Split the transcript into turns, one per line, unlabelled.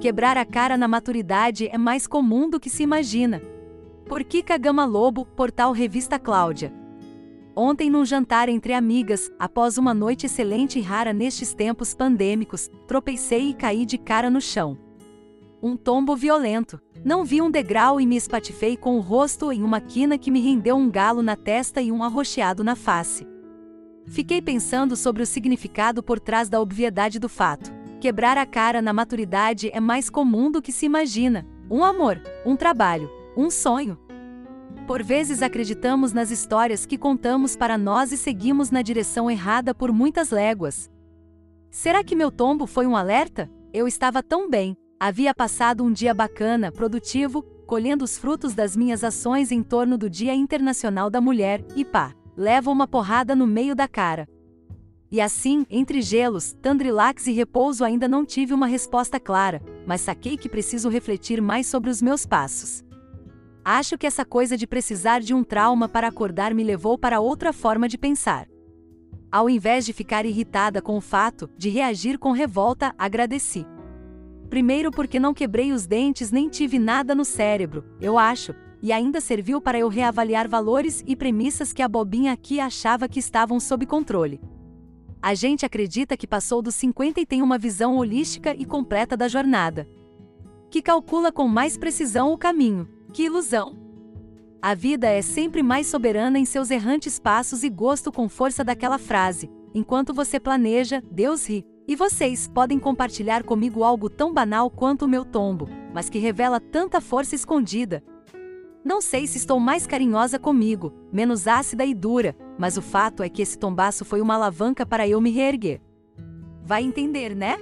Quebrar a cara na maturidade é mais comum do que se imagina. Por Kika Gama Lobo, portal Revista Cláudia. Ontem, num jantar entre amigas, após uma noite excelente e rara nestes tempos pandêmicos, tropecei e caí de cara no chão. Um tombo violento. Não vi um degrau e me espatifei com o rosto em uma quina que me rendeu um galo na testa e um arroxeado na face. Fiquei pensando sobre o significado por trás da obviedade do fato. Quebrar a cara na maturidade é mais comum do que se imagina. Um amor, um trabalho, um sonho. Por vezes acreditamos nas histórias que contamos para nós e seguimos na direção errada por muitas léguas. Será que meu tombo foi um alerta? Eu estava tão bem, havia passado um dia bacana, produtivo, colhendo os frutos das minhas ações em torno do Dia Internacional da Mulher, e pá, levo uma porrada no meio da cara. E assim, entre gelos, tandrilax e repouso ainda não tive uma resposta clara, mas saquei que preciso refletir mais sobre os meus passos. Acho que essa coisa de precisar de um trauma para acordar me levou para outra forma de pensar. Ao invés de ficar irritada com o fato, de reagir com revolta, agradeci. Primeiro porque não quebrei os dentes nem tive nada no cérebro, eu acho, e ainda serviu para eu reavaliar valores e premissas que a bobinha aqui achava que estavam sob controle a gente acredita que passou dos 50 e tem uma visão holística e completa da jornada. Que calcula com mais precisão o caminho. Que ilusão! A vida é sempre mais soberana em seus errantes passos e gosto com força daquela frase. Enquanto você planeja, Deus ri. E vocês podem compartilhar comigo algo tão banal quanto o meu tombo, mas que revela tanta força escondida, não sei se estou mais carinhosa comigo, menos ácida e dura, mas o fato é que esse tombaço foi uma alavanca para eu me reerguer. Vai entender, né?